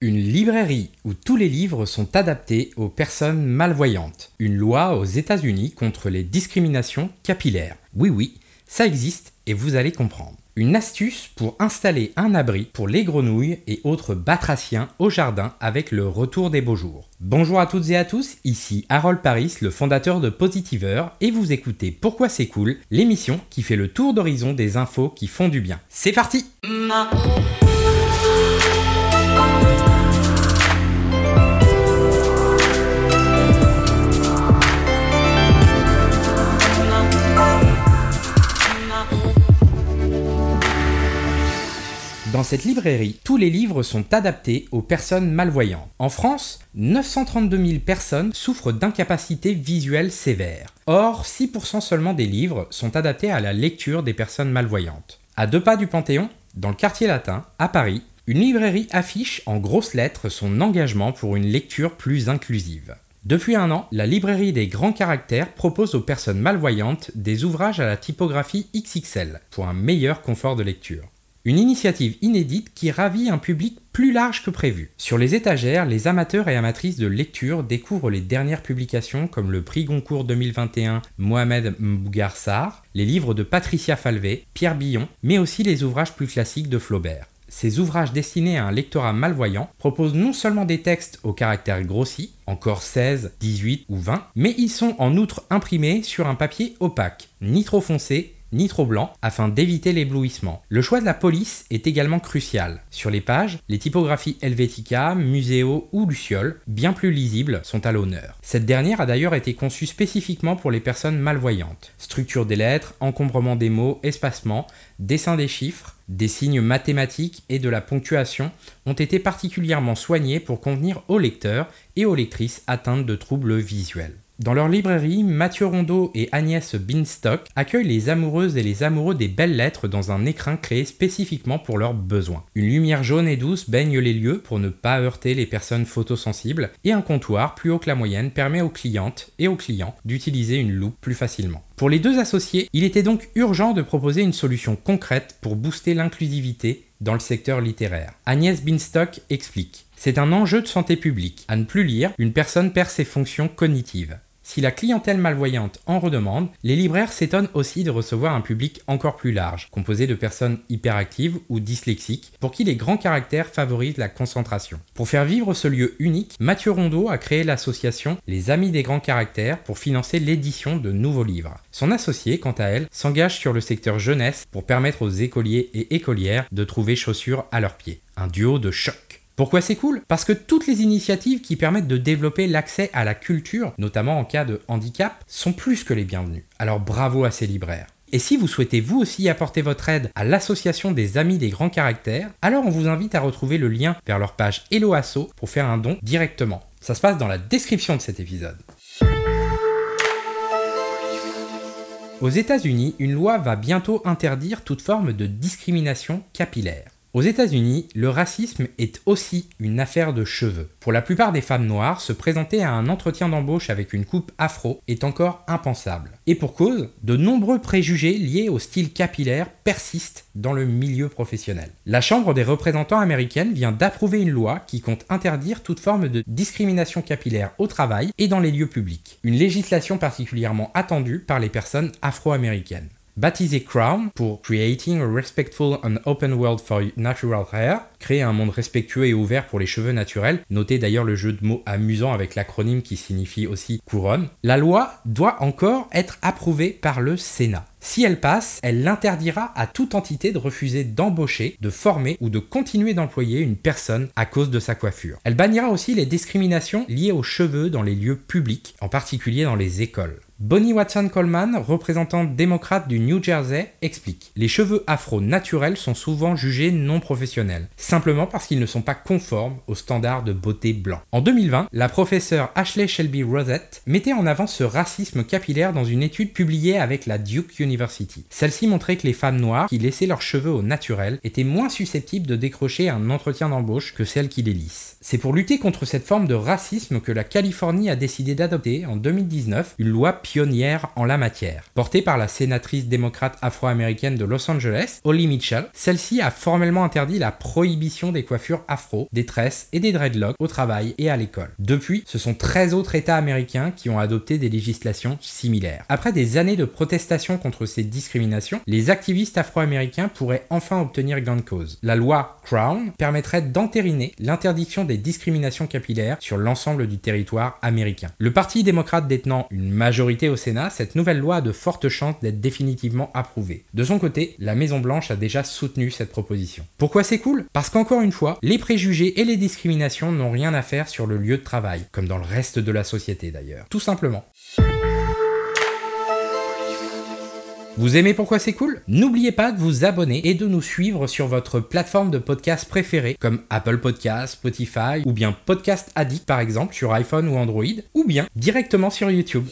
Une librairie où tous les livres sont adaptés aux personnes malvoyantes. Une loi aux États-Unis contre les discriminations capillaires. Oui, oui, ça existe et vous allez comprendre. Une astuce pour installer un abri pour les grenouilles et autres batraciens au jardin avec le retour des beaux jours. Bonjour à toutes et à tous, ici Harold Paris, le fondateur de Positiver, et vous écoutez Pourquoi c'est cool, l'émission qui fait le tour d'horizon des infos qui font du bien. C'est parti Dans cette librairie, tous les livres sont adaptés aux personnes malvoyantes. En France, 932 000 personnes souffrent d'incapacité visuelle sévère. Or, 6% seulement des livres sont adaptés à la lecture des personnes malvoyantes. À deux pas du Panthéon, dans le quartier latin, à Paris, une librairie affiche en grosses lettres son engagement pour une lecture plus inclusive. Depuis un an, la librairie des grands caractères propose aux personnes malvoyantes des ouvrages à la typographie XXL pour un meilleur confort de lecture. Une initiative inédite qui ravit un public plus large que prévu. Sur les étagères, les amateurs et amatrices de lecture découvrent les dernières publications comme le prix Goncourt 2021 Mohamed Mbougar Sarr, les livres de Patricia Falvé, Pierre Billon, mais aussi les ouvrages plus classiques de Flaubert. Ces ouvrages destinés à un lectorat malvoyant proposent non seulement des textes au caractère grossi, encore 16, 18 ou 20, mais ils sont en outre imprimés sur un papier opaque, ni trop foncé, ni trop blanc afin d'éviter l'éblouissement. Le choix de la police est également crucial. Sur les pages, les typographies Helvetica, Museo ou Luciole, bien plus lisibles, sont à l'honneur. Cette dernière a d'ailleurs été conçue spécifiquement pour les personnes malvoyantes. Structure des lettres, encombrement des mots, espacement, dessin des chiffres, des signes mathématiques et de la ponctuation ont été particulièrement soignés pour convenir aux lecteurs et aux lectrices atteintes de troubles visuels. Dans leur librairie, Mathieu Rondeau et Agnès Binstock accueillent les amoureuses et les amoureux des belles lettres dans un écrin créé spécifiquement pour leurs besoins. Une lumière jaune et douce baigne les lieux pour ne pas heurter les personnes photosensibles et un comptoir plus haut que la moyenne permet aux clientes et aux clients d'utiliser une loupe plus facilement. Pour les deux associés, il était donc urgent de proposer une solution concrète pour booster l'inclusivité dans le secteur littéraire. Agnès Binstock explique c'est un enjeu de santé publique. À ne plus lire, une personne perd ses fonctions cognitives. Si la clientèle malvoyante en redemande, les libraires s'étonnent aussi de recevoir un public encore plus large, composé de personnes hyperactives ou dyslexiques, pour qui les grands caractères favorisent la concentration. Pour faire vivre ce lieu unique, Mathieu Rondeau a créé l'association Les Amis des grands caractères pour financer l'édition de nouveaux livres. Son associé, quant à elle, s'engage sur le secteur jeunesse pour permettre aux écoliers et écolières de trouver chaussures à leurs pieds. Un duo de choc. Pourquoi c'est cool? Parce que toutes les initiatives qui permettent de développer l'accès à la culture, notamment en cas de handicap, sont plus que les bienvenues. Alors bravo à ces libraires. Et si vous souhaitez vous aussi apporter votre aide à l'association des Amis des Grands Caractères, alors on vous invite à retrouver le lien vers leur page Hello Asso pour faire un don directement. Ça se passe dans la description de cet épisode. Aux États-Unis, une loi va bientôt interdire toute forme de discrimination capillaire. Aux États-Unis, le racisme est aussi une affaire de cheveux. Pour la plupart des femmes noires, se présenter à un entretien d'embauche avec une coupe afro est encore impensable. Et pour cause, de nombreux préjugés liés au style capillaire persistent dans le milieu professionnel. La Chambre des représentants américaine vient d'approuver une loi qui compte interdire toute forme de discrimination capillaire au travail et dans les lieux publics. Une législation particulièrement attendue par les personnes afro-américaines. Baptisé Crown pour Creating a Respectful and Open World for Natural Hair, créer un monde respectueux et ouvert pour les cheveux naturels, notez d'ailleurs le jeu de mots amusant avec l'acronyme qui signifie aussi couronne, la loi doit encore être approuvée par le Sénat. Si elle passe, elle l'interdira à toute entité de refuser d'embaucher, de former ou de continuer d'employer une personne à cause de sa coiffure. Elle bannira aussi les discriminations liées aux cheveux dans les lieux publics, en particulier dans les écoles. Bonnie Watson Coleman, représentante démocrate du New Jersey, explique Les cheveux afro naturels sont souvent jugés non professionnels, simplement parce qu'ils ne sont pas conformes aux standards de beauté blanc. En 2020, la professeure Ashley Shelby Rosette mettait en avant ce racisme capillaire dans une étude publiée avec la Duke University. Celle-ci montrait que les femmes noires qui laissaient leurs cheveux au naturel étaient moins susceptibles de décrocher un entretien d'embauche que celles qui les lissent. C'est pour lutter contre cette forme de racisme que la Californie a décidé d'adopter en 2019 une loi pionnière en la matière. Portée par la sénatrice démocrate afro-américaine de Los Angeles, Holly Mitchell, celle-ci a formellement interdit la prohibition des coiffures afro, des tresses et des dreadlocks au travail et à l'école. Depuis, ce sont 13 autres États américains qui ont adopté des législations similaires. Après des années de protestation contre ces discriminations, les activistes afro-américains pourraient enfin obtenir gain de cause. La loi Crown permettrait d'entériner l'interdiction des discriminations capillaires sur l'ensemble du territoire américain. Le Parti démocrate détenant une majorité au Sénat, cette nouvelle loi a de fortes chances d'être définitivement approuvée. De son côté, la Maison-Blanche a déjà soutenu cette proposition. Pourquoi c'est cool? Parce qu'encore une fois, les préjugés et les discriminations n'ont rien à faire sur le lieu de travail, comme dans le reste de la société d'ailleurs. Tout simplement. Vous aimez pourquoi c'est cool? N'oubliez pas de vous abonner et de nous suivre sur votre plateforme de podcast préférée comme Apple Podcast, Spotify ou bien Podcast Addict par exemple sur iPhone ou Android ou bien directement sur YouTube.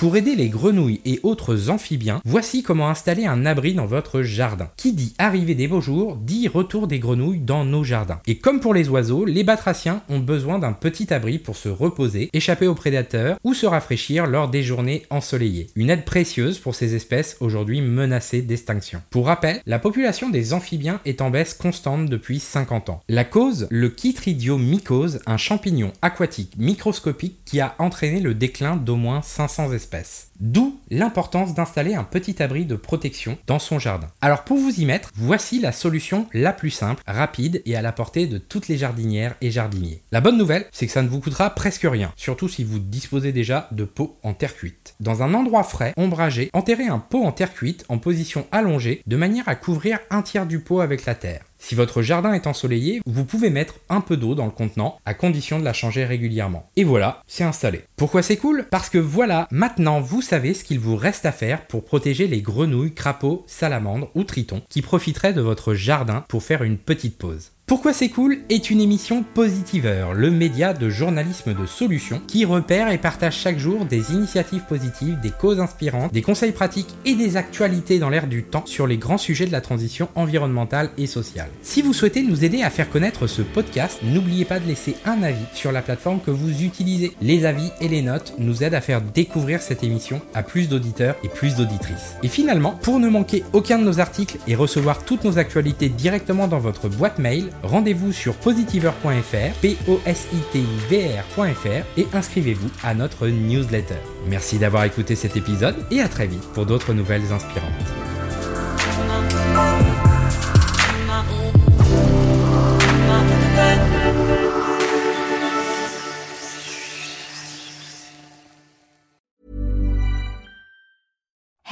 Pour aider les grenouilles et autres amphibiens, voici comment installer un abri dans votre jardin. Qui dit arrivée des beaux jours, dit retour des grenouilles dans nos jardins. Et comme pour les oiseaux, les batraciens ont besoin d'un petit abri pour se reposer, échapper aux prédateurs ou se rafraîchir lors des journées ensoleillées. Une aide précieuse pour ces espèces aujourd'hui menacées d'extinction. Pour rappel, la population des amphibiens est en baisse constante depuis 50 ans. La cause, le chytridiomycose, un champignon aquatique microscopique qui a entraîné le déclin d'au moins 500 espèces. D'où l'importance d'installer un petit abri de protection dans son jardin. Alors pour vous y mettre, voici la solution la plus simple, rapide et à la portée de toutes les jardinières et jardiniers. La bonne nouvelle, c'est que ça ne vous coûtera presque rien, surtout si vous disposez déjà de pots en terre cuite. Dans un endroit frais, ombragé, enterrez un pot en terre cuite en position allongée de manière à couvrir un tiers du pot avec la terre. Si votre jardin est ensoleillé, vous pouvez mettre un peu d'eau dans le contenant à condition de la changer régulièrement. Et voilà, c'est installé. Pourquoi c'est cool? Parce que voilà, maintenant vous savez ce qu'il vous reste à faire pour protéger les grenouilles, crapauds, salamandres ou tritons qui profiteraient de votre jardin pour faire une petite pause. Pourquoi c'est cool est une émission Positiveur, le média de journalisme de solutions qui repère et partage chaque jour des initiatives positives, des causes inspirantes, des conseils pratiques et des actualités dans l'air du temps sur les grands sujets de la transition environnementale et sociale. Si vous souhaitez nous aider à faire connaître ce podcast, n'oubliez pas de laisser un avis sur la plateforme que vous utilisez. Les avis et les notes nous aident à faire découvrir cette émission à plus d'auditeurs et plus d'auditrices. Et finalement, pour ne manquer aucun de nos articles et recevoir toutes nos actualités directement dans votre boîte mail, rendez-vous sur positiver.fr, p o s i t i v r.fr et inscrivez-vous à notre newsletter. Merci d'avoir écouté cet épisode et à très vite pour d'autres nouvelles inspirantes.